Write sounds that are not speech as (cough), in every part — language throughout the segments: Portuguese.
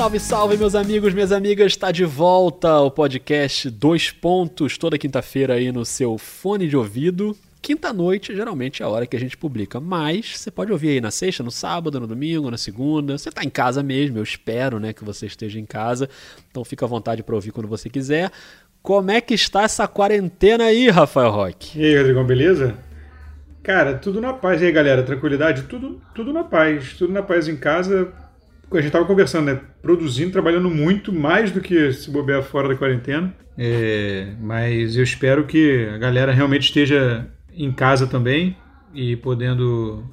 Salve, salve, meus amigos, minhas amigas. Está de volta o podcast Dois Pontos, toda quinta-feira aí no seu fone de ouvido. Quinta-noite, geralmente, é a hora que a gente publica. Mas você pode ouvir aí na sexta, no sábado, no domingo, na segunda. Você está em casa mesmo, eu espero né, que você esteja em casa. Então fica à vontade para ouvir quando você quiser. Como é que está essa quarentena aí, Rafael Roque? E aí, Rodrigão, beleza? Cara, tudo na paz. E aí, galera, tranquilidade? Tudo, tudo na paz. Tudo na paz em casa. A gente tava conversando, né? Produzindo, trabalhando muito, mais do que se bobear fora da quarentena. É, mas eu espero que a galera realmente esteja em casa também e podendo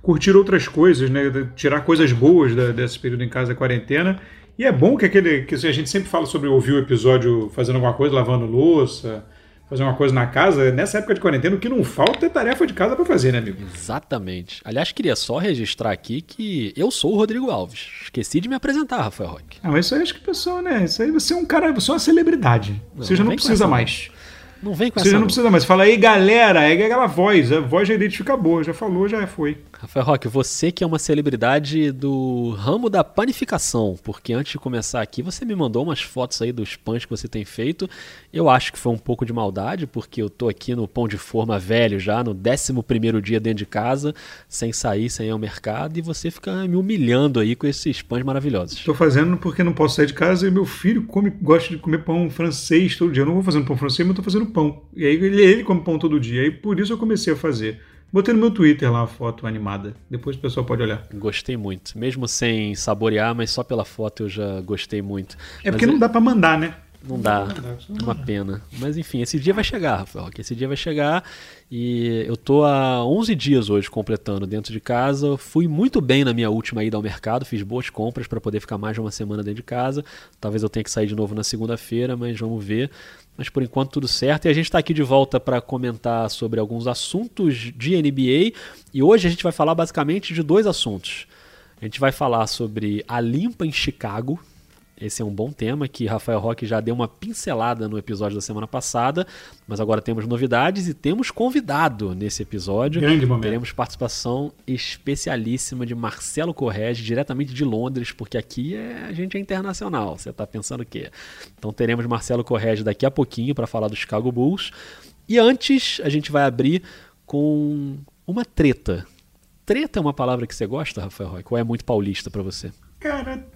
curtir outras coisas, né? Tirar coisas boas da, desse período em casa da quarentena. E é bom que aquele que a gente sempre fala sobre ouvir o episódio fazendo alguma coisa, lavando louça, fazer uma coisa na casa, nessa época de quarentena, o que não falta é tarefa de casa para fazer, né, amigo? Exatamente. Aliás, queria só registrar aqui que eu sou o Rodrigo Alves. Esqueci de me apresentar, Rafael Roque. Ah, mas isso aí acho que o pessoal, né? Isso aí você é um cara, você é uma celebridade. Não, você já não, não precisa mais. Não vem com Você essa. já não precisa mais. Fala aí, galera, é aquela voz. A voz já identifica boa. Já falou, já foi. Rafael Roque, você que é uma celebridade do ramo da panificação, porque antes de começar aqui você me mandou umas fotos aí dos pães que você tem feito. Eu acho que foi um pouco de maldade, porque eu tô aqui no pão de forma velho já, no 11 primeiro dia dentro de casa, sem sair, sem ir ao mercado, e você fica me humilhando aí com esses pães maravilhosos. Tô fazendo porque não posso sair de casa e meu filho come, gosta de comer pão francês todo dia. Eu não vou fazendo pão francês, mas tô fazendo pão. E aí ele, ele come pão todo dia. E por isso eu comecei a fazer. Botei no meu Twitter lá uma foto animada. Depois o pessoal pode olhar. Gostei muito. Mesmo sem saborear, mas só pela foto eu já gostei muito. É porque mas não dá para mandar, né? Não dá. Não uma pena. Mas enfim, esse dia vai chegar, Rafael. Esse dia vai chegar e eu tô há 11 dias hoje completando dentro de casa. Fui muito bem na minha última ida ao mercado, fiz boas compras para poder ficar mais de uma semana dentro de casa. Talvez eu tenha que sair de novo na segunda-feira, mas vamos ver. Mas por enquanto tudo certo. E a gente está aqui de volta para comentar sobre alguns assuntos de NBA. E hoje a gente vai falar basicamente de dois assuntos. A gente vai falar sobre a limpa em Chicago, esse é um bom tema que Rafael Roque já deu uma pincelada no episódio da semana passada, mas agora temos novidades e temos convidado nesse episódio. Grande momento. Teremos participação especialíssima de Marcelo Correge, diretamente de Londres, porque aqui é, a gente é internacional. Você está pensando o quê? Então teremos Marcelo Correge daqui a pouquinho para falar do Chicago Bulls. E antes, a gente vai abrir com uma treta. Treta é uma palavra que você gosta, Rafael Roque, ou é muito paulista para você? Cara,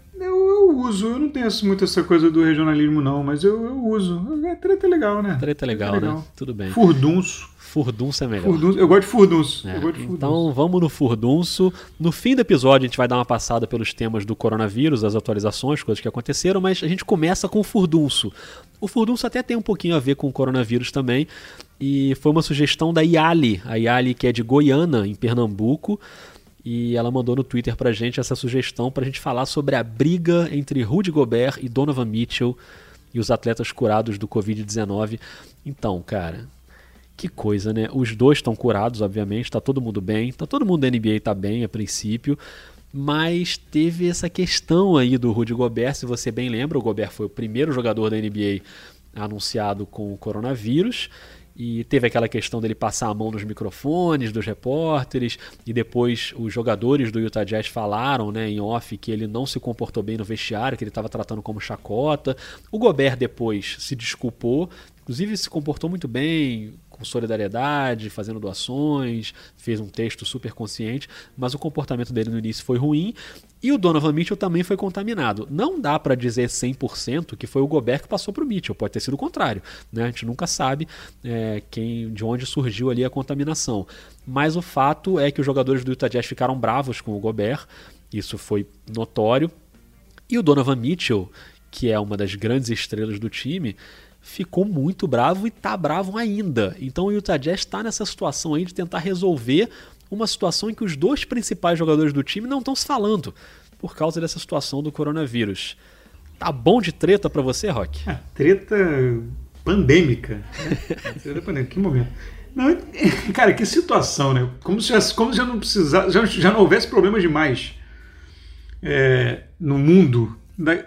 eu, uso, eu não tenho muito essa coisa do regionalismo, não, mas eu, eu uso. É, treta é legal, né? Treta é legal, treta é legal. né? Tudo bem. Furdunço. Furdunço é melhor. Furdunço, eu gosto de furdunço. É, gosto de furdunço. Então vamos no furdunço. No fim do episódio a gente vai dar uma passada pelos temas do coronavírus, as atualizações, coisas que aconteceram, mas a gente começa com o furdunço. O furdunço até tem um pouquinho a ver com o coronavírus também. E foi uma sugestão da Yali, a Yali que é de Goiânia, em Pernambuco e ela mandou no Twitter pra gente essa sugestão pra gente falar sobre a briga entre Rudy Gobert e Donovan Mitchell e os atletas curados do Covid-19. Então, cara, que coisa, né? Os dois estão curados, obviamente, tá todo mundo bem, tá todo mundo da NBA tá bem a princípio, mas teve essa questão aí do Rudy Gobert, se você bem lembra, o Gobert foi o primeiro jogador da NBA anunciado com o coronavírus e teve aquela questão dele passar a mão nos microfones dos repórteres e depois os jogadores do Utah Jazz falaram, né, em off que ele não se comportou bem no vestiário, que ele estava tratando como chacota. O Gobert depois se desculpou, inclusive se comportou muito bem, com solidariedade, fazendo doações, fez um texto super consciente, mas o comportamento dele no início foi ruim e o Donovan Mitchell também foi contaminado. Não dá para dizer 100% que foi o Gobert que passou para o Mitchell, pode ter sido o contrário. Né? A gente nunca sabe é, quem, de onde surgiu ali a contaminação. Mas o fato é que os jogadores do Utah Jazz ficaram bravos com o Gobert, isso foi notório. E o Donovan Mitchell, que é uma das grandes estrelas do time, ficou muito bravo e tá bravo ainda. Então o Utah Jazz está nessa situação aí de tentar resolver uma situação em que os dois principais jogadores do time não estão se falando por causa dessa situação do coronavírus. Tá bom de treta para você, Rock? É, treta pandêmica. Né? (laughs) treta pandêmica. Que momento. Não, (laughs) cara, que situação, né? Como se já, como se já não precisar, já, já não houvesse problemas demais é, no mundo.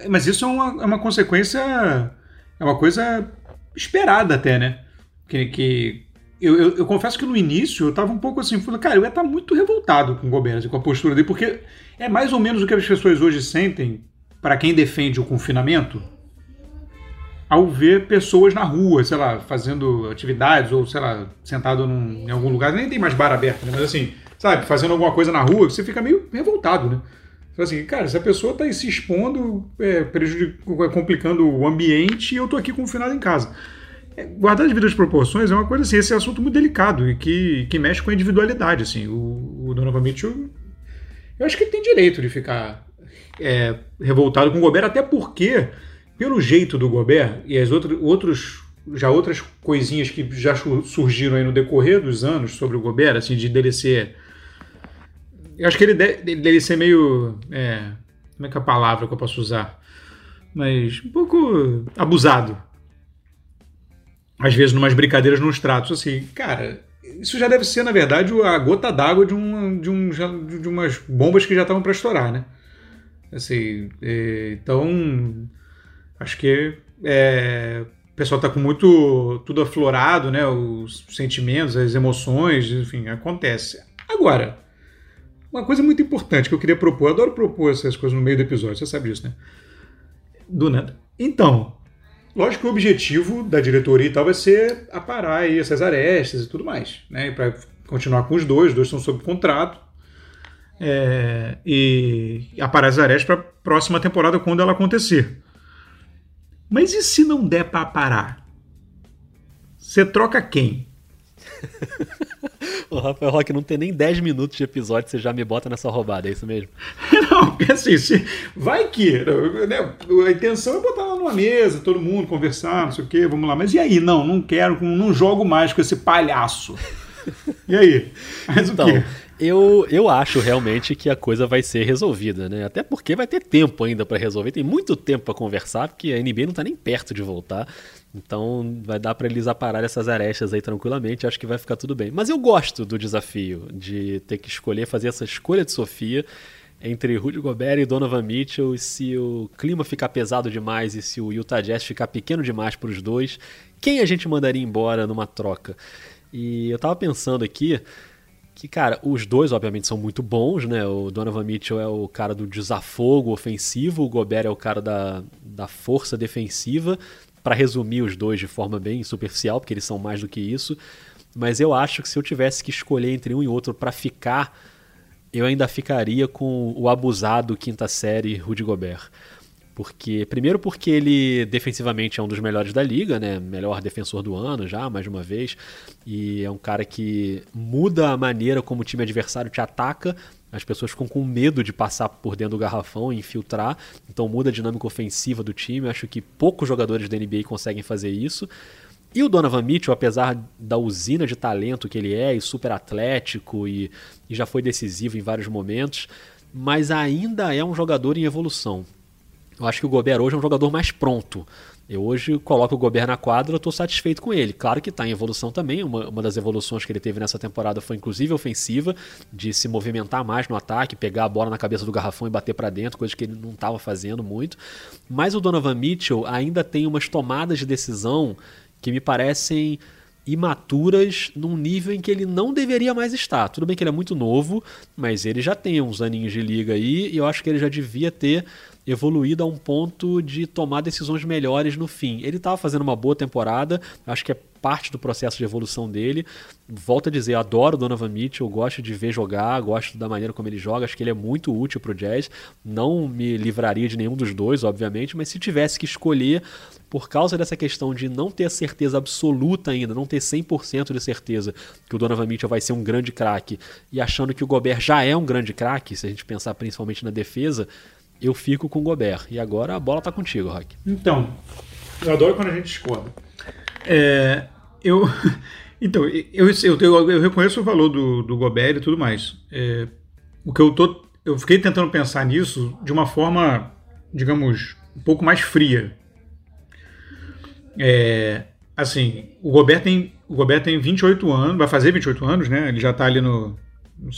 Mas isso é uma, é uma consequência é uma coisa esperada até, né? Que, que eu, eu, eu, confesso que no início eu tava um pouco assim, falando, cara, eu ia estar tá muito revoltado com o Gobert, assim, com a postura dele, porque é mais ou menos o que as pessoas hoje sentem para quem defende o confinamento ao ver pessoas na rua, sei lá, fazendo atividades ou, sei lá, sentado num, em algum lugar, nem tem mais bar aberto, né? mas assim, sabe, fazendo alguma coisa na rua, você fica meio revoltado, né? Assim, cara, essa pessoa está se expondo, é, complicando o ambiente e eu estou aqui confinado em casa. É, guardar as devidas proporções é uma coisa assim, esse é um assunto muito delicado e que, que mexe com a individualidade, assim. O, o Donovan Mitchell, eu acho que ele tem direito de ficar é, revoltado com o Gobert, até porque, pelo jeito do Gobert e as outras, outros, já outras coisinhas que já surgiram aí no decorrer dos anos sobre o Gobert, assim, de dele ser. Eu acho que ele deve, dele ser meio. É, como é que é a palavra que eu posso usar? Mas um pouco abusado. Às vezes, numas brincadeiras, nos tratos, assim, cara, isso já deve ser, na verdade, a gota d'água de, um, de, um, de umas bombas que já estavam para estourar, né? Assim, é, então, acho que é, o pessoal está com muito tudo aflorado, né? Os sentimentos, as emoções, enfim, acontece. Agora, uma coisa muito importante que eu queria propor, eu adoro propor essas coisas no meio do episódio, você sabe disso, né? Do nada. Então, lógico que o objetivo da diretoria e tal vai ser aparar aí essas arestas e tudo mais, né? Para continuar com os dois, os dois estão sob contrato é, e aparar as arestas para a próxima temporada quando ela acontecer. Mas e se não der para parar? Você troca quem? (laughs) o Rafael Roque não tem nem 10 minutos de episódio, você já me bota nessa roubada, é isso mesmo? (laughs) não, porque assim, se, vai que. Né, a intenção é botar lá numa mesa, todo mundo conversar, não sei o quê, vamos lá. Mas e aí? Não, não quero, não jogo mais com esse palhaço. (laughs) E aí? Mas então, o quê? Eu, eu acho realmente que a coisa vai ser resolvida, né? Até porque vai ter tempo ainda para resolver, tem muito tempo para conversar, porque a NBA não tá nem perto de voltar. Então vai dar para eles aparar essas arestas aí tranquilamente, acho que vai ficar tudo bem. Mas eu gosto do desafio de ter que escolher, fazer essa escolha de Sofia entre Rudy Gobert e Donovan Mitchell, e se o clima ficar pesado demais e se o Utah Jazz ficar pequeno demais para os dois, quem a gente mandaria embora numa troca? E eu tava pensando aqui, que, cara, os dois, obviamente, são muito bons, né? O Donovan Mitchell é o cara do desafogo ofensivo, o Gobert é o cara da, da força defensiva. Para resumir os dois de forma bem superficial, porque eles são mais do que isso. Mas eu acho que se eu tivesse que escolher entre um e outro para ficar, eu ainda ficaria com o abusado quinta série Rudy Gobert. Porque, primeiro porque ele defensivamente é um dos melhores da liga, né? Melhor defensor do ano já, mais uma vez. E é um cara que muda a maneira como o time adversário te ataca. As pessoas ficam com medo de passar por dentro do garrafão e infiltrar. Então muda a dinâmica ofensiva do time. Acho que poucos jogadores da NBA conseguem fazer isso. E o Donovan Mitchell, apesar da usina de talento que ele é, e super atlético, e, e já foi decisivo em vários momentos, mas ainda é um jogador em evolução. Eu acho que o Gobert hoje é um jogador mais pronto. Eu hoje coloco o Gobert na quadra, eu estou satisfeito com ele. Claro que está em evolução também. Uma, uma das evoluções que ele teve nessa temporada foi inclusive ofensiva, de se movimentar mais no ataque, pegar a bola na cabeça do garrafão e bater para dentro, coisa que ele não estava fazendo muito. Mas o Donovan Mitchell ainda tem umas tomadas de decisão que me parecem imaturas num nível em que ele não deveria mais estar. Tudo bem que ele é muito novo, mas ele já tem uns aninhos de liga aí e eu acho que ele já devia ter evoluído a um ponto de tomar decisões melhores no fim. Ele estava fazendo uma boa temporada, acho que é parte do processo de evolução dele. Volto a dizer, adoro o Donovan Mitchell, gosto de ver jogar, gosto da maneira como ele joga, acho que ele é muito útil para o Jazz. Não me livraria de nenhum dos dois, obviamente, mas se tivesse que escolher, por causa dessa questão de não ter certeza absoluta ainda, não ter 100% de certeza que o Donovan Mitchell vai ser um grande craque, e achando que o Gobert já é um grande craque, se a gente pensar principalmente na defesa, eu fico com o Gobert. E agora a bola tá contigo, Rock. Então, eu adoro quando a gente discorda. É, eu, (laughs) então, eu, eu, eu, eu, reconheço o valor do, do Gobert e tudo mais. É, o que eu tô. Eu fiquei tentando pensar nisso de uma forma, digamos, um pouco mais fria. É, assim, o Gobert tem, o Gobert tem 28 anos, vai fazer 28 anos, né? Ele já tá ali no. no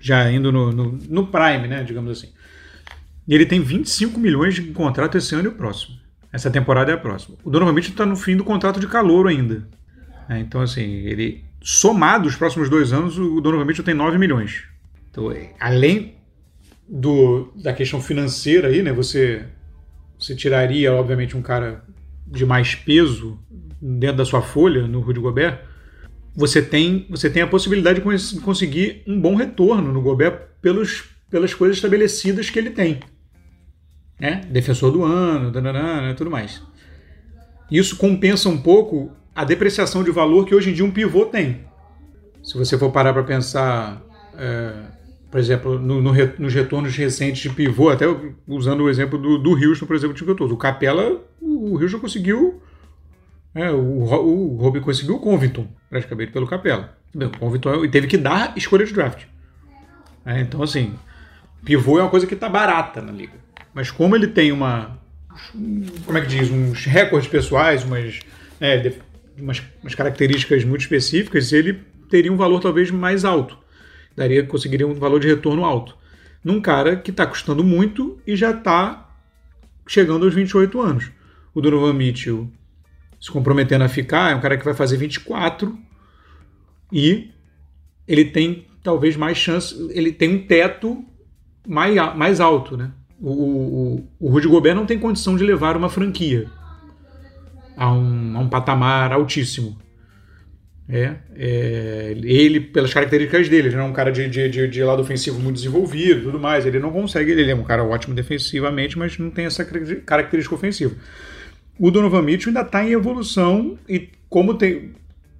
já indo no, no, no Prime, né? Digamos assim. E ele tem 25 milhões de contrato esse ano e o próximo. Essa temporada é a próxima. O Donovan Mitchell está no fim do contrato de calor ainda. É, então, assim, ele somado os próximos dois anos, o Donovan Mitchell tem 9 milhões. Então, é, além do, da questão financeira aí, né? Você você tiraria, obviamente, um cara de mais peso dentro da sua folha no Rudy Gobert, você tem, você tem a possibilidade de conseguir um bom retorno no Gobert pelos, pelas coisas estabelecidas que ele tem. Né? Defensor do ano, dananana, tudo mais. Isso compensa um pouco a depreciação de valor que hoje em dia um pivô tem. Se você for parar para pensar, é, por exemplo, no, no, nos retornos recentes de pivô, até usando o exemplo do, do Houston, por exemplo, que eu o Capela, o Houston conseguiu é, o, o Robbie conseguiu o Covington, praticamente, pelo Capela. O Covington teve que dar escolha de draft. É, então, assim, pivô é uma coisa que está barata na liga. Mas como ele tem uma. Como é que diz? Uns recordes pessoais, umas, é, umas, umas características muito específicas, ele teria um valor talvez mais alto. Daria, conseguiria um valor de retorno alto. Num cara que está custando muito e já está chegando aos 28 anos. O Donovan Mitchell se comprometendo a ficar, é um cara que vai fazer 24 e ele tem talvez mais chance, ele tem um teto mais, mais alto, né? O, o, o Rudy Gobert não tem condição de levar uma franquia a um, a um patamar altíssimo. É, é, ele, pelas características dele, ele não é um cara de, de, de, de, lado ofensivo muito desenvolvido tudo mais. Ele não consegue, ele é um cara ótimo defensivamente, mas não tem essa característica ofensiva o Donovan Mitchell ainda está em evolução e como tem,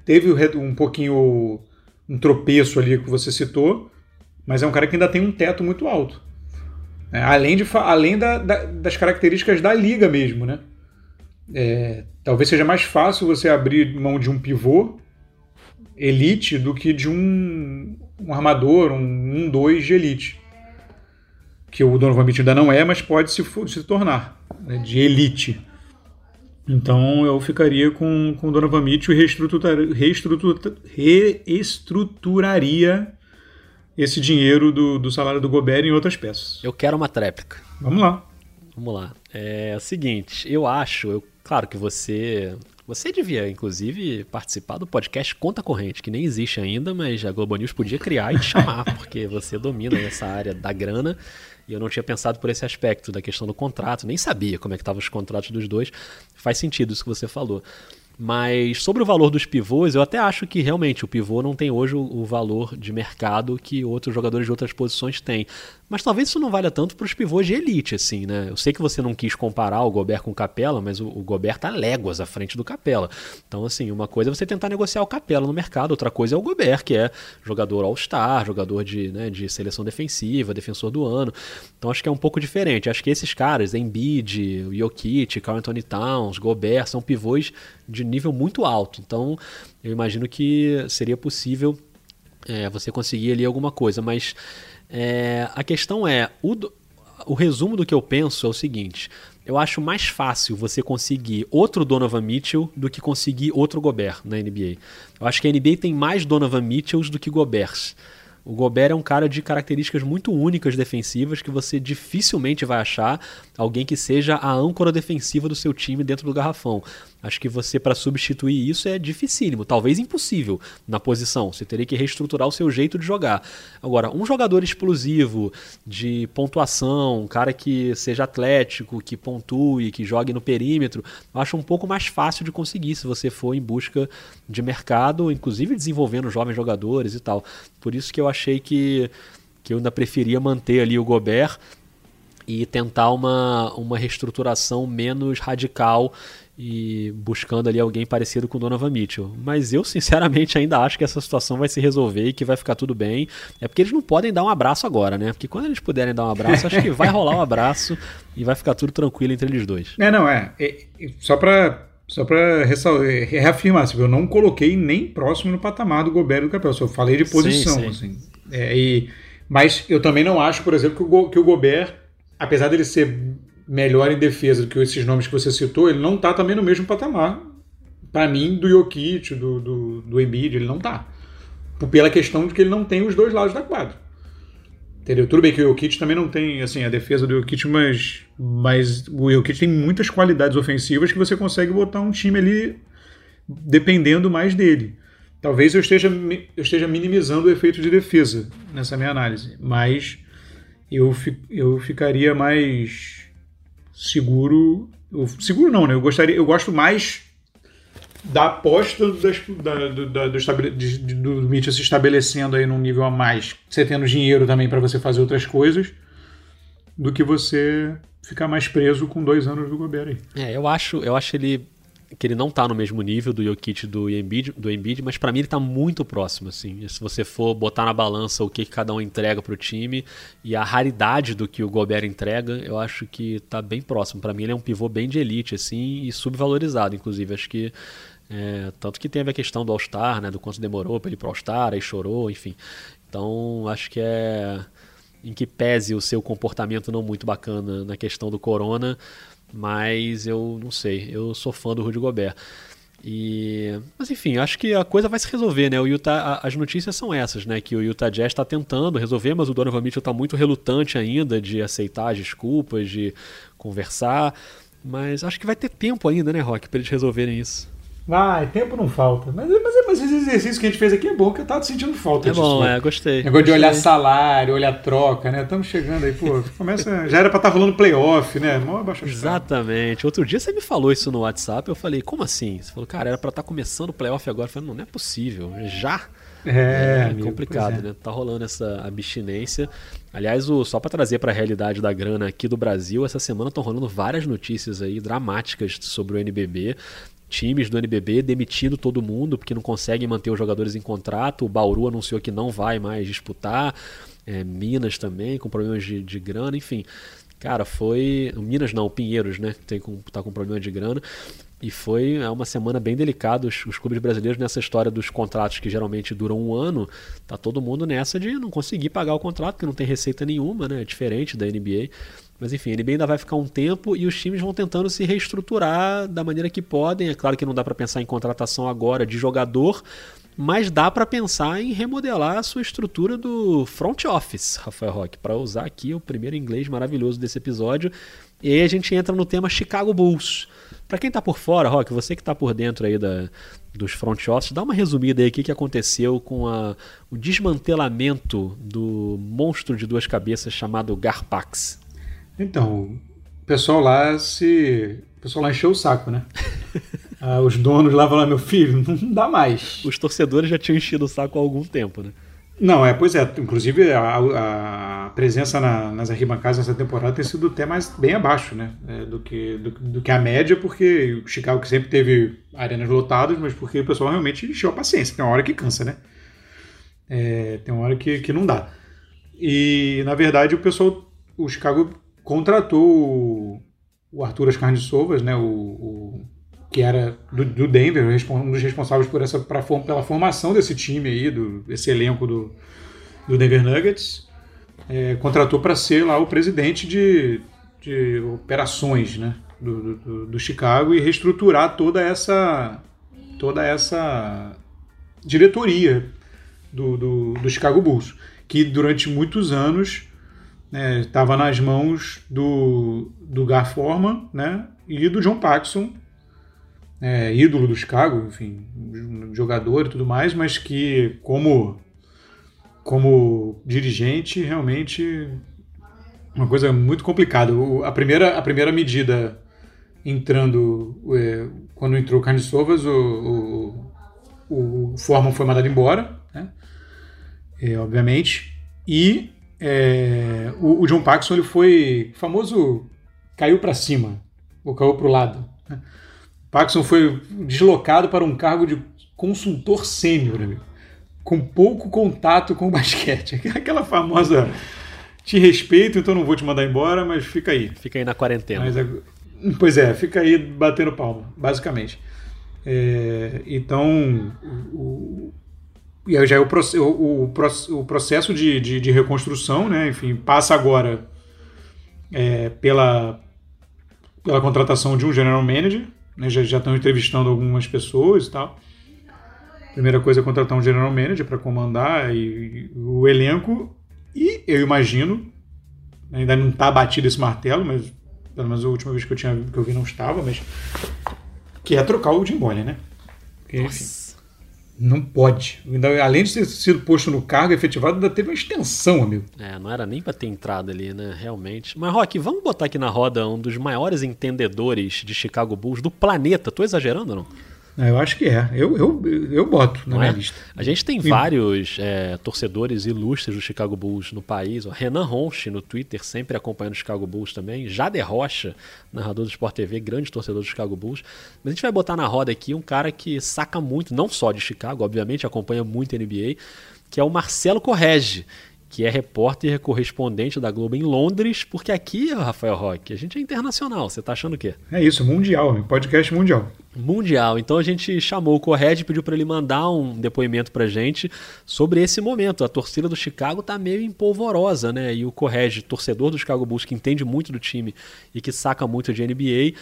teve um pouquinho um tropeço ali que você citou, mas é um cara que ainda tem um teto muito alto. É, além de, além da, da, das características da liga mesmo, né? É, talvez seja mais fácil você abrir mão de um pivô elite do que de um, um armador, um 1-2 um, de elite. Que o Donovan Mitchell ainda não é, mas pode se, se tornar né, de elite. Então eu ficaria com, com Donovan Mitchell e reestruturar, reestrutura, reestruturaria esse dinheiro do, do salário do Gobert em outras peças. Eu quero uma tréplica. Vamos lá. Vamos lá. É o seguinte, eu acho, eu, claro que você você devia, inclusive, participar do podcast Conta Corrente, que nem existe ainda, mas a Globo News podia criar e te chamar, (laughs) porque você domina essa área da grana e eu não tinha pensado por esse aspecto da questão do contrato, nem sabia como é que estavam os contratos dos dois. Faz sentido isso que você falou. Mas sobre o valor dos pivôs, eu até acho que realmente o pivô não tem hoje o, valor de mercado que outros jogadores de outras posições têm. Mas talvez isso não valha tanto para os pivôs de elite, assim, né? Eu sei que você não quis comparar o Gobert com o Capela, mas o, o Gobert tá léguas à frente do Capela. Então, assim, uma coisa é você tentar negociar o Capela no mercado, outra coisa é o Gobert, que é jogador All-Star, jogador de, né, de seleção defensiva, defensor do ano. Então, acho que é um pouco diferente. Acho que esses caras, Embiid, Jokic, Carl Anthony Towns, Gobert, são pivôs de nível muito alto. Então, eu imagino que seria possível é, você conseguir ali alguma coisa, mas é, a questão é, o, o resumo do que eu penso é o seguinte: eu acho mais fácil você conseguir outro Donovan Mitchell do que conseguir outro Gobert na NBA. Eu acho que a NBA tem mais Donovan Mitchells do que Goberts. O Gobert é um cara de características muito únicas defensivas que você dificilmente vai achar alguém que seja a âncora defensiva do seu time dentro do garrafão. Acho que você, para substituir isso, é dificílimo, talvez impossível na posição. Você teria que reestruturar o seu jeito de jogar. Agora, um jogador explosivo, de pontuação, um cara que seja atlético, que pontue, que jogue no perímetro, eu acho um pouco mais fácil de conseguir se você for em busca de mercado, inclusive desenvolvendo jovens jogadores e tal. Por isso que eu achei que, que eu ainda preferia manter ali o Gobert e tentar uma, uma reestruturação menos radical e buscando ali alguém parecido com o Donovan Mitchell. Mas eu, sinceramente, ainda acho que essa situação vai se resolver e que vai ficar tudo bem. É porque eles não podem dar um abraço agora, né? Porque quando eles puderem dar um abraço, acho que vai rolar um abraço e vai ficar tudo tranquilo entre eles dois. É, não, é. é só para só para reafirmar, assim, eu não coloquei nem próximo no patamar do Gobert e do Capel, só falei de posição. Sim, sim. Assim. É, e, mas eu também não acho, por exemplo, que o, que o Gobert, apesar dele ser melhor em defesa do que esses nomes que você citou, ele não está também no mesmo patamar, para mim, do Jokic, do, do, do Embiid, ele não está. Pela questão de que ele não tem os dois lados da quadra. Entendeu? Tudo bem que o Jokic também não tem assim, a defesa do Jokic, mas, mas o Jokic tem muitas qualidades ofensivas que você consegue botar um time ali dependendo mais dele. Talvez eu esteja, eu esteja minimizando o efeito de defesa nessa minha análise, mas eu, eu ficaria mais seguro. Seguro não, né? Eu gostaria, eu gosto mais da aposta das, da, do, da, do, de, do Mitchell se estabelecendo aí num nível a mais, você tendo dinheiro também para você fazer outras coisas, do que você ficar mais preso com dois anos do Gobert aí. É, eu acho, eu acho ele que ele não tá no mesmo nível do Jokic do Embiid, do Embiid mas para mim ele tá muito próximo, assim. Se você for botar na balança o que, que cada um entrega pro time e a raridade do que o Gobert entrega, eu acho que tá bem próximo. Para mim ele é um pivô bem de elite, assim, e subvalorizado, inclusive. Acho que é, tanto que teve a questão do All-Star, né, do quanto demorou para ele ir pro All-Star, aí chorou, enfim. Então, acho que é em que pese o seu comportamento não muito bacana na questão do Corona, mas eu não sei, eu sou fã do Rudy Gobert. E, mas enfim, acho que a coisa vai se resolver, né? O Utah, as notícias são essas, né? Que o Utah Jazz está tentando resolver, mas o Donovan Mitchell está muito relutante ainda de aceitar as desculpas, de conversar. Mas acho que vai ter tempo ainda, né, Rock, para eles resolverem isso. Vai, tempo não falta. Mas, mas, mas esse exercício que a gente fez aqui é bom, que eu tava sentindo falta é disso. É bom, é, gostei. Negócio de olhar salário, olhar troca, né? Estamos chegando aí, pô. (laughs) Começa, já era pra estar tá rolando playoff, né? Exatamente. Outro dia você me falou isso no WhatsApp, eu falei, como assim? Você falou, cara, era pra estar tá começando o playoff agora. Eu falei, não, não é possível. Já? É, é complicado, é. né? Tá rolando essa abstinência. Aliás, o, só para trazer para a realidade da grana aqui do Brasil, essa semana estão rolando várias notícias aí dramáticas sobre o NBB times do NBB demitindo todo mundo porque não conseguem manter os jogadores em contrato. O Bauru anunciou que não vai mais disputar. É, Minas também, com problemas de, de grana, enfim. Cara, foi. Minas não, Pinheiros, né? Tem com, tá com problema de grana. E foi é uma semana bem delicada. Os, os, clubes brasileiros, nessa história dos contratos que geralmente duram um ano, tá todo mundo nessa de não conseguir pagar o contrato, porque não tem receita nenhuma, né? É diferente da NBA. Mas enfim, a NBA ainda vai ficar um tempo e os times vão tentando se reestruturar da maneira que podem. É claro que não dá para pensar em contratação agora de jogador, mas dá para pensar em remodelar a sua estrutura do front office, Rafael Roque, para usar aqui o primeiro inglês maravilhoso desse episódio. E aí a gente entra no tema Chicago Bulls. Para quem está por fora, Rock, você que está por dentro aí da, dos front office, dá uma resumida aí o que, que aconteceu com a, o desmantelamento do monstro de duas cabeças chamado Garpax. Então, o pessoal lá se. O pessoal lá encheu o saco, né? (laughs) ah, os donos lá falaram, meu filho, não dá mais. Os torcedores já tinham enchido o saco há algum tempo, né? Não, é, pois é. Inclusive, a, a presença na, nas arquibancadas nessa temporada tem sido até mais bem abaixo, né? É, do, que, do, do, que a média, porque o Chicago que sempre teve arenas lotadas, mas porque o pessoal realmente encheu a paciência. Tem uma hora que cansa, né? É, tem uma hora que, que não dá. E, na verdade, o pessoal, o Chicago contratou o, Arthur Ascarne Sovas, né? O, o que era do, do, Denver, um dos responsáveis por essa, pra, pela formação desse time aí, do, desse elenco do, do Denver Nuggets, é, contratou para ser lá o presidente de, de operações né, do, do, do, Chicago e reestruturar toda essa, toda essa diretoria do, do, do Chicago Bulls, que durante muitos anos estava né, nas mãos do, do Gar Forman né, e do John Paxson, é, ídolo do Chicago, enfim, jogador e tudo mais, mas que como como dirigente realmente uma coisa muito complicada. O, a primeira a primeira medida entrando é, quando entrou Sovas, o, o, o Forman foi mandado embora, né? É, obviamente, e é, o, o, John Paxson ele foi famoso caiu para cima ou caiu para o lado. Né? Paxson foi deslocado para um cargo de consultor sênior, com pouco contato com o basquete. (laughs) Aquela famosa te respeito, então não vou te mandar embora, mas fica aí. Fica aí na quarentena. Mas, pois é, fica aí batendo palma, basicamente. É, então, o, e aí já é o, o, o processo de, de, de, reconstrução, né? Enfim, passa agora é, pela, pela contratação de um general manager, né, já, já estão entrevistando algumas pessoas e tal. Primeira coisa é contratar um general manager para comandar e, e, o elenco. E eu imagino, ainda não está batido esse martelo, mas pelo menos a última vez que eu, tinha, que eu vi não estava, mas que é trocar o Jim Bonner, né? Porque, enfim, Não pode. Além de ter sido posto no cargo efetivado, ainda teve uma extensão, amigo. É, não era nem para ter entrado ali, né? Realmente. Mas, Rock, vamos botar aqui na roda um dos maiores entendedores de Chicago Bulls do planeta. Tô exagerando ou não? Ah, eu acho que é. Eu, eu, eu boto na Não minha é? lista. A gente tem vários é, torcedores ilustres do Chicago Bulls no país. O Renan Ronchi no Twitter, sempre acompanhando o Chicago Bulls também. Jader Rocha, narrador do Sport TV, grande torcedor do Chicago Bulls. Mas a gente vai botar na roda aqui um cara que saca muito, não só de Chicago, obviamente, acompanha muito a NBA, que é o Marcelo Correge que é repórter correspondente da Globo em Londres, porque aqui, Rafael Roque, a gente é internacional. Você tá achando o quê? É isso, mundial, podcast mundial. Mundial. Então a gente chamou o Corred e pediu para ele mandar um depoimento pra gente sobre esse momento. A torcida do Chicago tá meio empolvorosa, né? E o Corred, torcedor do Chicago Bulls, que entende muito do time e que saca muito de NBA,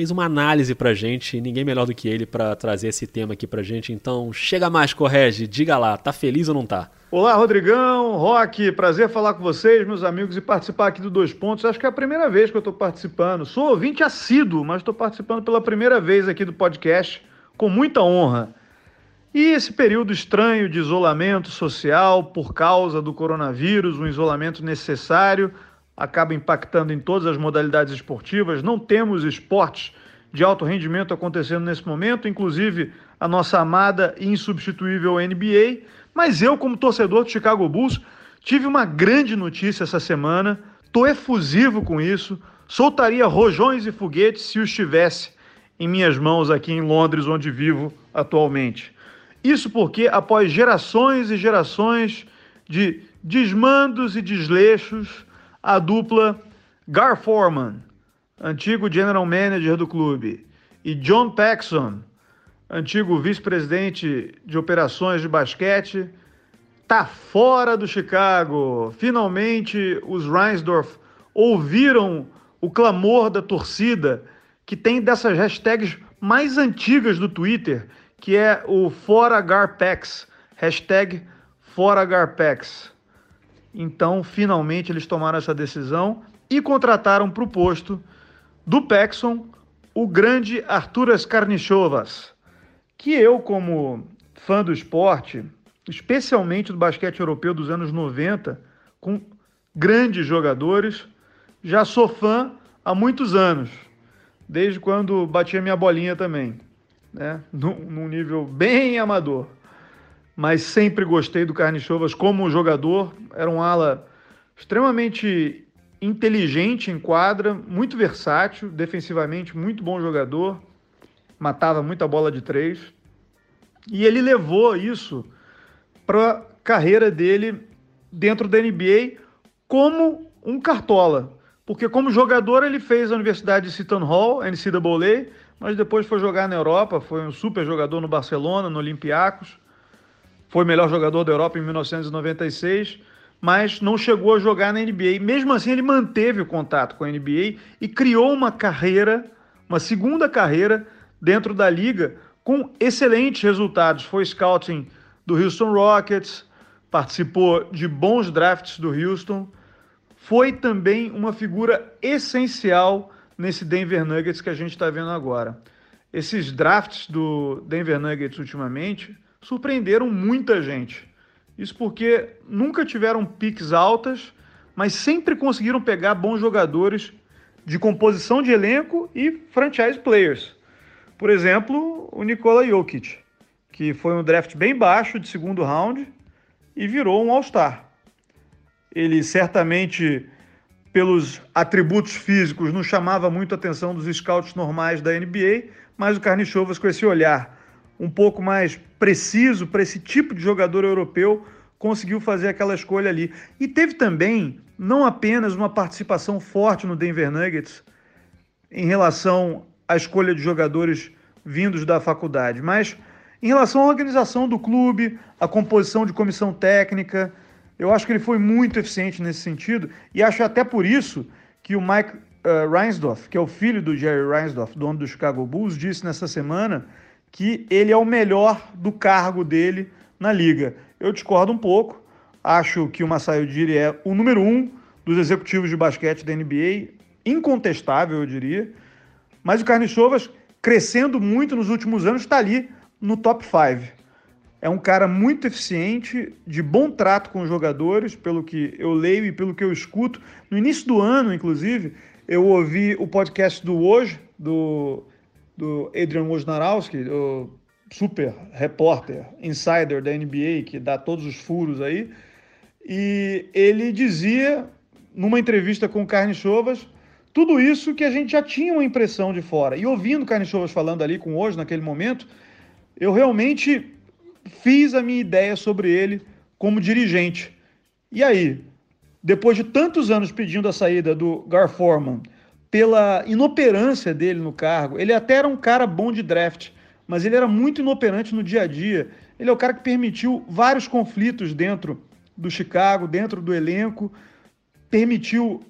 fez uma análise pra gente, e ninguém melhor do que ele para trazer esse tema aqui pra gente. Então, chega mais, Correge, diga lá, tá feliz ou não tá? Olá, Rodrigão, Rock, prazer falar com vocês, meus amigos, e participar aqui do Dois Pontos. Acho que é a primeira vez que eu estou participando. Sou ouvinte assíduo, mas estou participando pela primeira vez aqui do podcast, com muita honra. E esse período estranho de isolamento social por causa do coronavírus, um isolamento necessário, acaba impactando em todas as modalidades esportivas. Não temos esportes de alto rendimento acontecendo nesse momento, inclusive a nossa amada e insubstituível NBA. Mas eu, como torcedor do Chicago Bulls, tive uma grande notícia essa semana. Tô efusivo com isso. Soltaria rojões e foguetes se os tivesse em minhas mãos aqui em Londres, onde vivo atualmente. Isso porque, após gerações e gerações de desmandos e desleixos, a dupla Gar Forman, antigo general manager do clube, e John Paxson, antigo vice-presidente de operações de basquete, tá fora do Chicago. Finalmente os Reinsdorf ouviram o clamor da torcida que tem dessas hashtags mais antigas do Twitter, que é o Fora Garpex, hashtag Fora Garpex. Então, finalmente, eles tomaram essa decisão e contrataram para o posto do Paxson o grande Arturas Karnichovas, que eu, como fã do esporte, especialmente do basquete europeu dos anos 90, com grandes jogadores, já sou fã há muitos anos, desde quando batia minha bolinha também, né? num nível bem amador mas sempre gostei do Carnichovas como jogador. Era um ala extremamente inteligente em quadra, muito versátil, defensivamente muito bom jogador, matava muita bola de três. E ele levou isso para a carreira dele dentro da NBA como um cartola. Porque como jogador ele fez a Universidade de Seton Hall, NCAA, mas depois foi jogar na Europa, foi um super jogador no Barcelona, no Olympiacos foi melhor jogador da Europa em 1996, mas não chegou a jogar na NBA. Mesmo assim, ele manteve o contato com a NBA e criou uma carreira, uma segunda carreira dentro da liga com excelentes resultados. Foi scouting do Houston Rockets, participou de bons drafts do Houston, foi também uma figura essencial nesse Denver Nuggets que a gente está vendo agora. Esses drafts do Denver Nuggets ultimamente surpreenderam muita gente. Isso porque nunca tiveram piques altas, mas sempre conseguiram pegar bons jogadores de composição de elenco e franchise players. Por exemplo, o Nikola Jokic, que foi um draft bem baixo de segundo round e virou um All-Star. Ele certamente, pelos atributos físicos, não chamava muito a atenção dos scouts normais da NBA, mas o Carnichovas, com esse olhar um pouco mais preciso para esse tipo de jogador europeu, conseguiu fazer aquela escolha ali. E teve também não apenas uma participação forte no Denver Nuggets em relação à escolha de jogadores vindos da faculdade, mas em relação à organização do clube, a composição de comissão técnica, eu acho que ele foi muito eficiente nesse sentido e acho até por isso que o Mike uh, Reinsdorf, que é o filho do Jerry Reinsdorf, dono do Chicago Bulls, disse nessa semana que ele é o melhor do cargo dele na liga. Eu discordo um pouco. Acho que o Masai Ujiri é o número um dos executivos de basquete da NBA, incontestável, eu diria. Mas o Carnichovas, crescendo muito nos últimos anos, está ali no top 5. é um cara muito eficiente, de bom trato com os jogadores, pelo que eu leio e pelo que eu escuto. No início do ano, inclusive, eu ouvi o podcast do Hoje, do, do Adrian Wojnarowski, o super repórter, insider da NBA, que dá todos os furos aí. E ele dizia, numa entrevista com o Carne Chovas, tudo isso que a gente já tinha uma impressão de fora. E ouvindo o Carne Chovas falando ali com hoje, naquele momento, eu realmente fiz a minha ideia sobre ele como dirigente. E aí, depois de tantos anos pedindo a saída do Gar Forman, pela inoperância dele no cargo, ele até era um cara bom de draft, mas ele era muito inoperante no dia a dia. Ele é o cara que permitiu vários conflitos dentro do Chicago, dentro do elenco, permitiu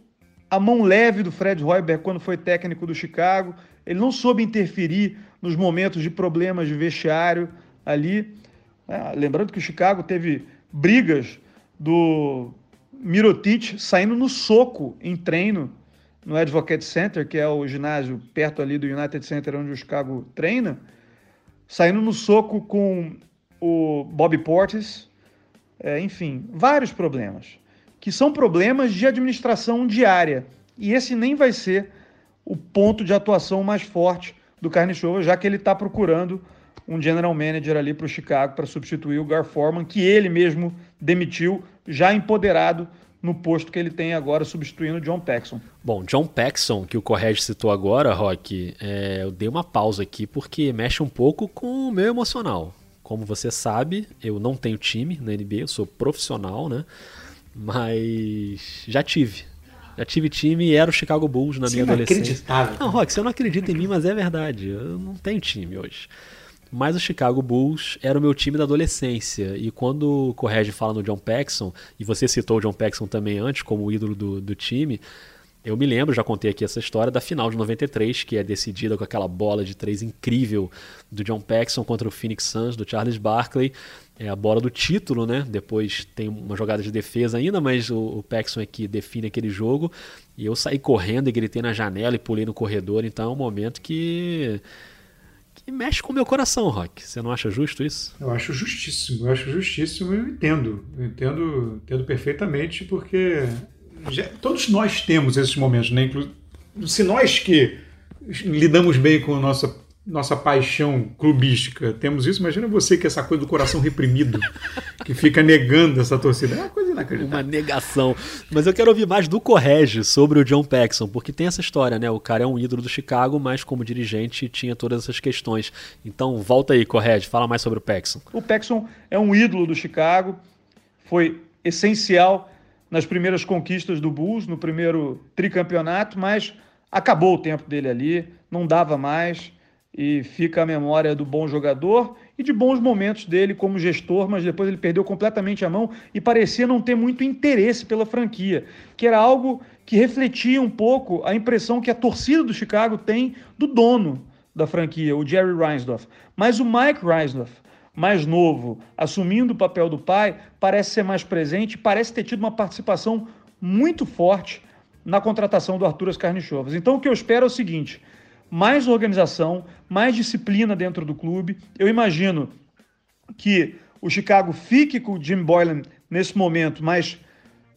a mão leve do Fred Hoiberg quando foi técnico do Chicago. Ele não soube interferir nos momentos de problemas de vestiário ali. É, lembrando que o Chicago teve brigas do Mirotic saindo no soco em treino no Advocate Center, que é o ginásio perto ali do United Center onde o Chicago treina, saindo no soco com o Bobby Portis, é, enfim, vários problemas, que são problemas de administração diária. E esse nem vai ser o ponto de atuação mais forte do Carnichova, já que ele está procurando um general manager ali para o Chicago para substituir o Gar Forman, que ele mesmo demitiu, já empoderado no posto que ele tem agora, substituindo o John Paxson. Bom, John Paxson, que o Correge citou agora, Rock, é, eu dei uma pausa aqui porque mexe um pouco com o meu emocional. Como você sabe, eu não tenho time na NBA, eu sou profissional, né? Mas já tive. Já tive time e era o Chicago Bulls na minha adolescência. Inacreditável. Não, Rock, você não acredita em mim, mas é verdade. Eu não tenho time hoje. Mas o Chicago Bulls era o meu time da adolescência. E quando o Correge fala no John Paxson, e você citou o John Paxson também antes como ídolo do, do time, eu me lembro, já contei aqui essa história da final de 93, que é decidida com aquela bola de três incrível do John Paxson contra o Phoenix Suns, do Charles Barkley. É a bola do título, né? Depois tem uma jogada de defesa ainda, mas o, o Paxson é que define aquele jogo. E eu saí correndo e gritei na janela e pulei no corredor. Então é um momento que que mexe com o meu coração, Rock. Você não acha justo isso? Eu acho justíssimo, eu acho justíssimo, eu entendo. Eu entendo, entendo perfeitamente, porque já, todos nós temos esses momentos, né? Se nós que lidamos bem com a nossa nossa paixão clubística, temos isso. Imagina você que é essa coisa do coração reprimido, (laughs) que fica negando essa torcida. É uma coisa inacreditável. Uma negação. Mas eu quero ouvir mais do Correge sobre o John Paxson, porque tem essa história, né? O cara é um ídolo do Chicago, mas como dirigente tinha todas essas questões. Então volta aí, Correge, fala mais sobre o Paxson. O Paxson é um ídolo do Chicago, foi essencial nas primeiras conquistas do Bulls, no primeiro tricampeonato, mas acabou o tempo dele ali, não dava mais e fica a memória do bom jogador e de bons momentos dele como gestor, mas depois ele perdeu completamente a mão e parecia não ter muito interesse pela franquia, que era algo que refletia um pouco a impressão que a torcida do Chicago tem do dono da franquia, o Jerry Reinsdorf. Mas o Mike Reinsdorf, mais novo, assumindo o papel do pai, parece ser mais presente, parece ter tido uma participação muito forte na contratação do Arturas Carnichovas. Então o que eu espero é o seguinte, mais organização, mais disciplina dentro do clube. Eu imagino que o Chicago fique com o Jim Boylan nesse momento, mas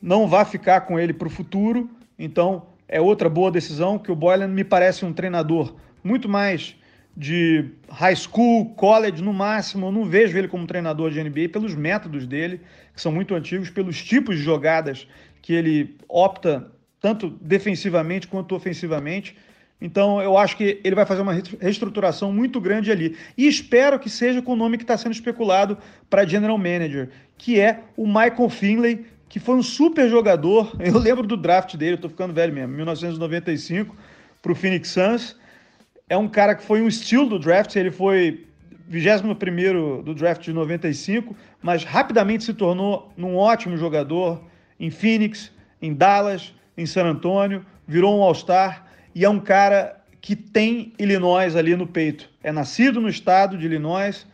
não vá ficar com ele para o futuro. Então é outra boa decisão, que o Boylan me parece um treinador muito mais de high school, college no máximo. Eu não vejo ele como treinador de NBA pelos métodos dele, que são muito antigos, pelos tipos de jogadas que ele opta, tanto defensivamente quanto ofensivamente. Então, eu acho que ele vai fazer uma reestruturação muito grande ali. E espero que seja com o nome que está sendo especulado para General Manager, que é o Michael Finley, que foi um super jogador. (laughs) Eu lembro do draft dele, estou ficando velho mesmo, 1995, para o Phoenix Suns. É um cara que foi um estilo do draft, ele foi 21 do draft de 95, mas rapidamente se tornou um ótimo jogador em Phoenix, em Dallas, em San Antonio, virou um All-Star e é um cara que tem Illinois ali no peito. É nascido no estado de Illinois,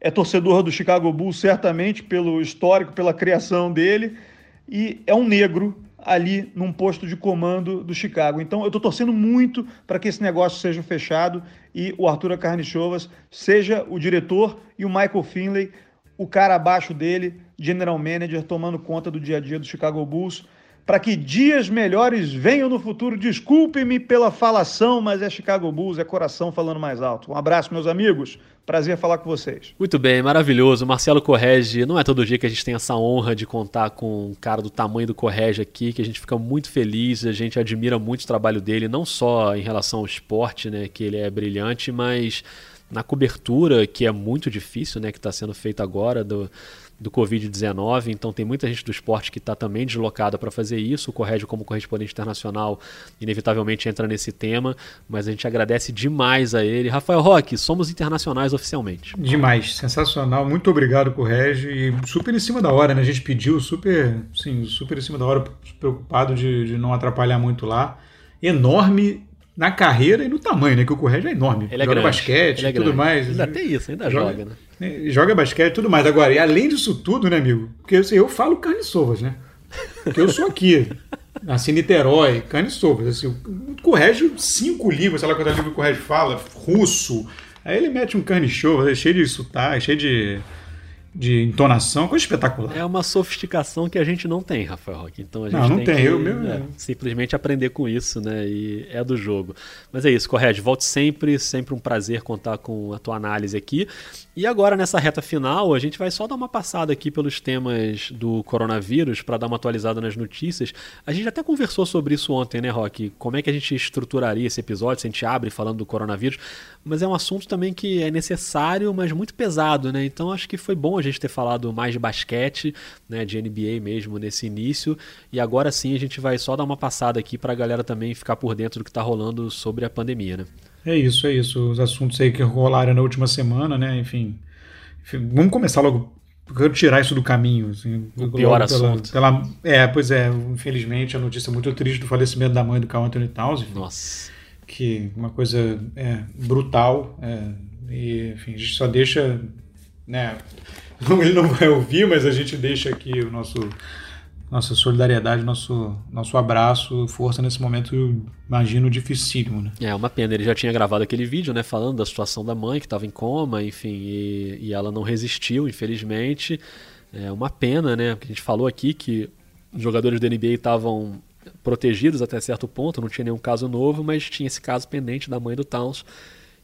é torcedor do Chicago Bulls certamente pelo histórico, pela criação dele, e é um negro ali num posto de comando do Chicago. Então eu estou torcendo muito para que esse negócio seja fechado e o Arthur Carnichovas seja o diretor e o Michael Finley o cara abaixo dele, general manager, tomando conta do dia a dia do Chicago Bulls para que dias melhores venham no futuro. Desculpe-me pela falação, mas é Chicago Bulls, é coração falando mais alto. Um abraço, meus amigos. Prazer falar com vocês. Muito bem, maravilhoso. Marcelo Correge, não é todo dia que a gente tem essa honra de contar com um cara do tamanho do Correge aqui, que a gente fica muito feliz, a gente admira muito o trabalho dele, não só em relação ao esporte, né, que ele é brilhante, mas na cobertura, que é muito difícil, né, que está sendo feita agora do, do Covid-19, então tem muita gente do esporte que está também deslocada para fazer isso. O Corrégio, como correspondente internacional, inevitavelmente entra nesse tema, mas a gente agradece demais a ele. Rafael Roque, somos internacionais oficialmente. Demais, sensacional. Muito obrigado, Corrégio. E super em cima da hora, né? A gente pediu super, sim, super em cima da hora, preocupado de, de não atrapalhar muito lá. Enorme na carreira e no tamanho, né? Que o Correia é enorme. Ele é joga grande. basquete Ele é e tudo grande. mais. Ainda tem isso, ainda joga, né? né? Joga basquete e tudo mais. Agora, e além disso tudo, né, amigo? Porque assim, eu falo carne sovas, né? Porque eu sou aqui. (laughs) Nasci em Niterói, carne sovas. Assim, o Corrégio, cinco línguas, sei lá quantas línguas o Corrégio fala, russo. Aí ele mete um carne show, cheio de sotaque, cheio de, de entonação, coisa espetacular. É uma sofisticação que a gente não tem, Rafael Roque. Então a gente Não, não tem, tem. que Eu mesmo- é, simplesmente aprender com isso, né? E é do jogo. Mas é isso, Correge, volte sempre, sempre um prazer contar com a tua análise aqui. E agora, nessa reta final, a gente vai só dar uma passada aqui pelos temas do coronavírus para dar uma atualizada nas notícias. A gente até conversou sobre isso ontem, né, Rock? Como é que a gente estruturaria esse episódio, se a gente abre falando do coronavírus. Mas é um assunto também que é necessário, mas muito pesado, né? Então acho que foi bom a gente ter falado mais de basquete, né, de NBA mesmo nesse início. E agora sim a gente vai só dar uma passada aqui para a galera também ficar por dentro do que está rolando sobre a pandemia, né? É isso, é isso. Os assuntos aí que rolaram na última semana, né? Enfim. Enfim, vamos começar logo. Eu quero tirar isso do caminho. Assim, O pior logo assunto. Pela, é, pois é. Infelizmente, a notícia muito triste do falecimento da mãe do Carl Anthony Towns. Nossa. Que uma coisa é, brutal. é, e, enfim, a gente só deixa. Né, ele não vai ouvir, mas a gente deixa aqui o nosso nossa solidariedade, nosso, nosso abraço, força nesse momento, imagino, dificílimo, né? É uma pena, ele já tinha gravado aquele vídeo, né, falando da situação da mãe que estava em coma, enfim, e, e ela não resistiu, infelizmente. É uma pena, né, porque a gente falou aqui que os jogadores da NBA estavam protegidos até certo ponto, não tinha nenhum caso novo, mas tinha esse caso pendente da mãe do Towns,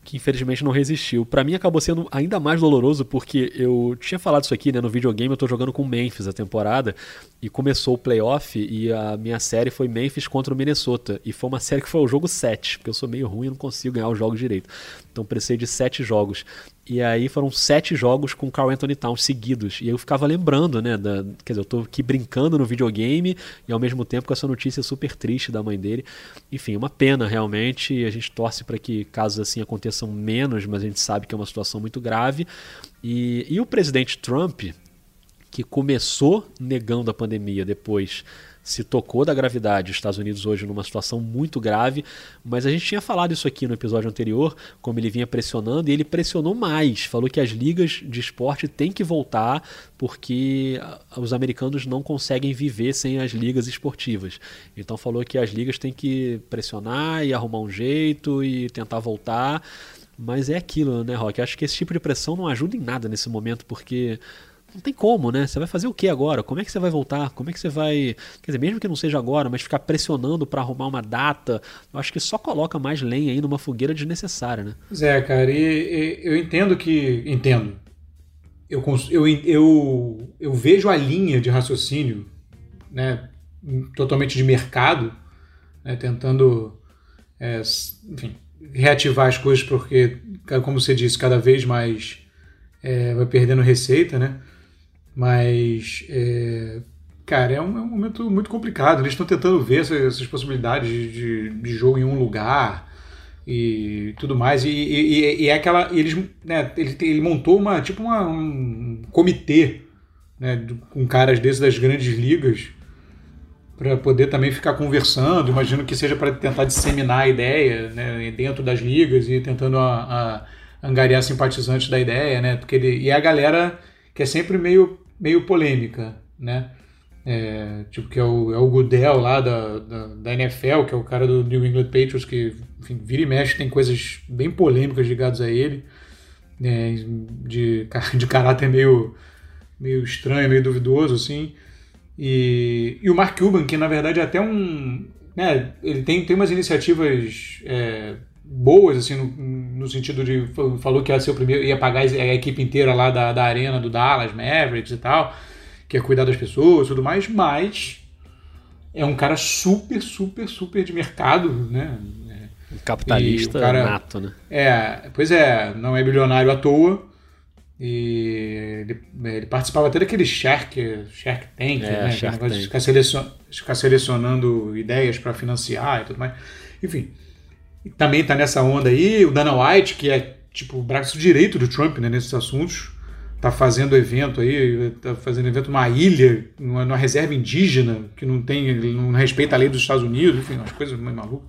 que infelizmente não resistiu. Pra mim acabou sendo ainda mais doloroso porque eu tinha falado isso aqui, né, no videogame, eu tô jogando com Memphis a temporada e começou o playoff e a minha série foi Memphis contra o Minnesota e foi uma série que foi o jogo 7, porque eu sou meio ruim e não consigo ganhar os jogos direito. Então precisei de 7 jogos. E aí foram sete jogos com o Carl Anthony Towns seguidos. E eu ficava lembrando, né? Da, quer dizer, eu tô aqui brincando no videogame e ao mesmo tempo com essa notícia super triste da mãe dele. Enfim, uma pena realmente. A gente torce para que casos assim aconteçam menos, mas a gente sabe que é uma situação muito grave. E, e o presidente Trump, que começou negando a pandemia, depois se tocou da gravidade. Os Estados Unidos hoje numa situação muito grave, mas a gente tinha falado isso aqui no episódio anterior, como ele vinha pressionando, e ele pressionou mais. Falou que as ligas de esporte têm que voltar porque os americanos não conseguem viver sem as ligas esportivas. Então falou que as ligas têm que pressionar e arrumar um jeito e tentar voltar. Mas é aquilo, né, Rock? Acho que esse tipo de pressão não ajuda em nada nesse momento, porque não tem como, né? Você vai fazer o que agora? Como é que você vai voltar? Como é que você vai. Quer dizer, mesmo que não seja agora, mas ficar pressionando para arrumar uma data, eu acho que só coloca mais lenha aí numa fogueira desnecessária, né? Pois é, cara, e, e eu entendo que. Entendo. Eu, eu, eu, eu vejo a linha de raciocínio né, totalmente de mercado, né, tentando é, enfim, reativar as coisas, porque, como você disse, cada vez mais é, vai perdendo receita, né? Mas, é, cara, é um, é um momento muito complicado. Eles estão tentando ver essas, essas possibilidades de, de, jogo em um lugar e tudo mais. E, e, e- é aquela. Eles, né, ele, ele montou uma tipo uma, um comitê né, com caras desses das grandes ligas para poder também ficar conversando. Imagino que seja para tentar disseminar a ideia né, dentro das ligas e tentando a, a angariar simpatizantes da ideia, né? Porque ele, e a galera que é sempre meio, meio polêmica, né? É, tipo, que é o, é o Goodell lá da, da, da NFL, que é o cara do New England Patriots, que enfim, vira e mexe, tem coisas bem polêmicas ligadas a ele, né, de, (laughs) de caráter meio, meio estranho, meio duvidoso, assim. E, e o Mark Cuban, que na verdade é até um. Né, ele tem, tem umas iniciativas é, boas, assim, no, no, sentido de. Falou que ia ser o primeiro, ia pagar a equipe inteira lá da, da arena do Dallas, Mavericks e tal, que ia cuidar das pessoas e tudo mais, mas é um cara super, super, super de mercado, né? Um capitalista cara, nato, né? É, pois é, não é bilionário à toa. E ele, ele participava até daquele Shark, Shark Tank, é, né? Shark Tank. Ficar, selecion, ficar selecionando ideias para financiar e tudo mais. Enfim, também está nessa onda aí. O Dana White, que é tipo o braço direito do Trump né, nesses assuntos, tá fazendo evento aí, tá fazendo evento numa ilha, numa, numa, reserva indígena, que não tem, não respeita a lei dos Estados Unidos, enfim, umas coisas meio malucas.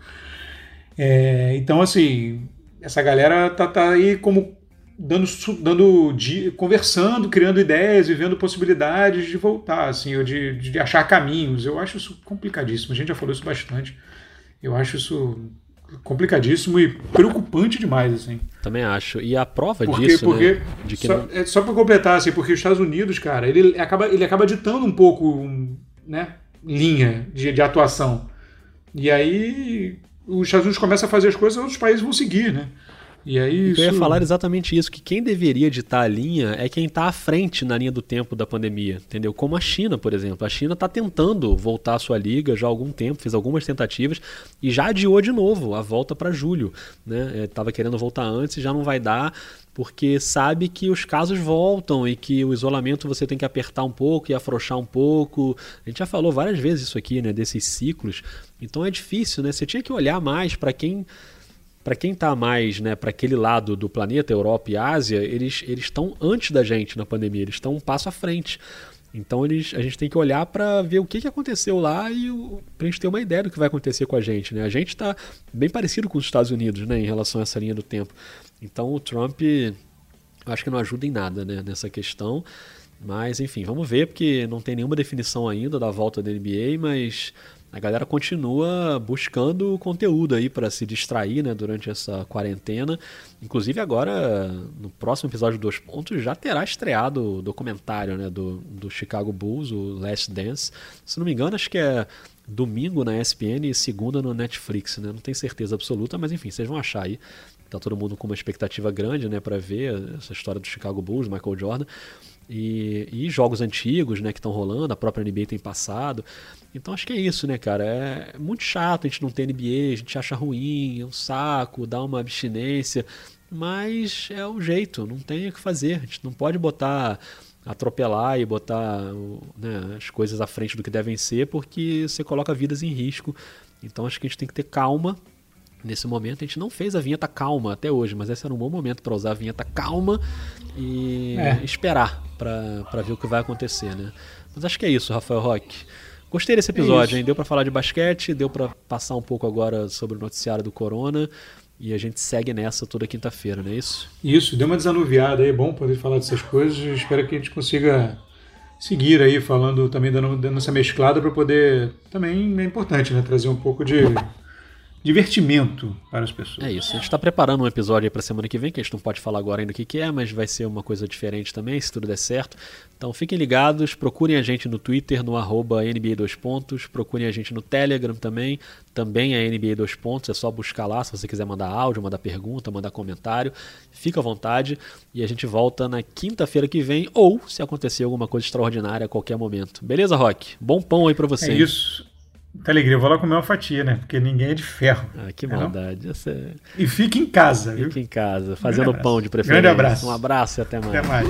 É, então, assim, essa galera tá, tá aí como dando, dando conversando, criando ideias, vivendo possibilidades de voltar, assim, ou de, de achar caminhos. Eu acho isso complicadíssimo. A gente já falou isso bastante. Eu acho isso complicadíssimo e preocupante demais, assim. Também acho. E a prova porque, disso, porque, né? De que só, não... é só para completar, assim, porque os Estados Unidos, cara, ele acaba, ele acaba ditando um pouco, né, linha de, de atuação. E aí os Estados Unidos começam a fazer as coisas, outros países vão seguir, né? E aí isso... Eu ia falar exatamente isso, que quem deveria ditar a linha é quem está à frente na linha do tempo da pandemia, entendeu? Como a China, por exemplo. A China está tentando voltar à sua liga já há algum tempo, fez algumas tentativas e já adiou de novo a volta para julho. Né? Estava é, querendo voltar antes e já não vai dar, porque sabe que os casos voltam e que o isolamento você tem que apertar um pouco e afrouxar um pouco. A gente já falou várias vezes isso aqui, né, desses ciclos. Então é difícil, né? Você tinha que olhar mais para quem para quem está mais né, para aquele lado do planeta, Europa e Ásia, eles estão antes da gente na pandemia, eles estão um passo à frente. Então eles, a gente tem que olhar para ver o que, que aconteceu lá e para a gente ter uma ideia do que vai acontecer com a gente. Né? A gente está bem parecido com os Estados Unidos né, em relação a essa linha do tempo. Então o Trump acho que não ajuda em nada né, nessa questão. Mas enfim, vamos ver, porque não tem nenhuma definição ainda da volta da NBA, mas a galera continua buscando conteúdo aí para se distrair né, durante essa quarentena. Inclusive agora, no próximo episódio Dois Pontos, já terá estreado o documentário né, do, do Chicago Bulls, o Last Dance. Se não me engano, acho que é domingo na ESPN e segunda no Netflix, né? Não tenho certeza absoluta, mas enfim, vocês vão achar aí. Tá todo mundo com uma expectativa grande, né, para ver essa história do Chicago Bulls, Michael Jordan. E, e jogos antigos, né, que estão rolando, a própria NBA tem passado. Então acho que é isso, né, cara? É muito chato a gente não ter NBA, a gente acha ruim, é um saco, dá uma abstinência, mas é o jeito, não tem o que fazer. A gente não pode botar atropelar e botar né, as coisas à frente do que devem ser, porque você coloca vidas em risco. Então acho que a gente tem que ter calma nesse momento. A gente não fez a vinheta calma até hoje, mas esse era um bom momento para usar a vinheta calma e é. esperar para ver o que vai acontecer, né? Mas acho que é isso, Rafael Roque. Gostei desse episódio, é hein? Deu para falar de basquete, deu para passar um pouco agora sobre o noticiário do Corona. E a gente segue nessa toda quinta-feira, não é isso? Isso, deu uma desanuviada aí, é bom poder falar dessas coisas. Espero que a gente consiga seguir aí falando, também dando, dando essa mesclada para poder. Também é importante, né? Trazer um pouco de divertimento para as pessoas. É isso. A gente está preparando um episódio aí para semana que vem, que a gente não pode falar agora ainda o que, que é, mas vai ser uma coisa diferente também, se tudo der certo. Então fiquem ligados, procurem a gente no Twitter, no arroba NBA 2 pontos, procurem a gente no Telegram também, também é NBA 2 pontos, é só buscar lá se você quiser mandar áudio, mandar pergunta, mandar comentário, fica à vontade e a gente volta na quinta-feira que vem ou se acontecer alguma coisa extraordinária a qualquer momento. Beleza, Rock? Bom pão aí para você. É isso. Tá alegria, eu vou lá comer uma fatia, né? Porque ninguém é de ferro. Ah, que maldade. É... E fique em casa, Fique em casa, fazendo pão de preferência. Grande abraço. Um abraço e até mais. Até mais.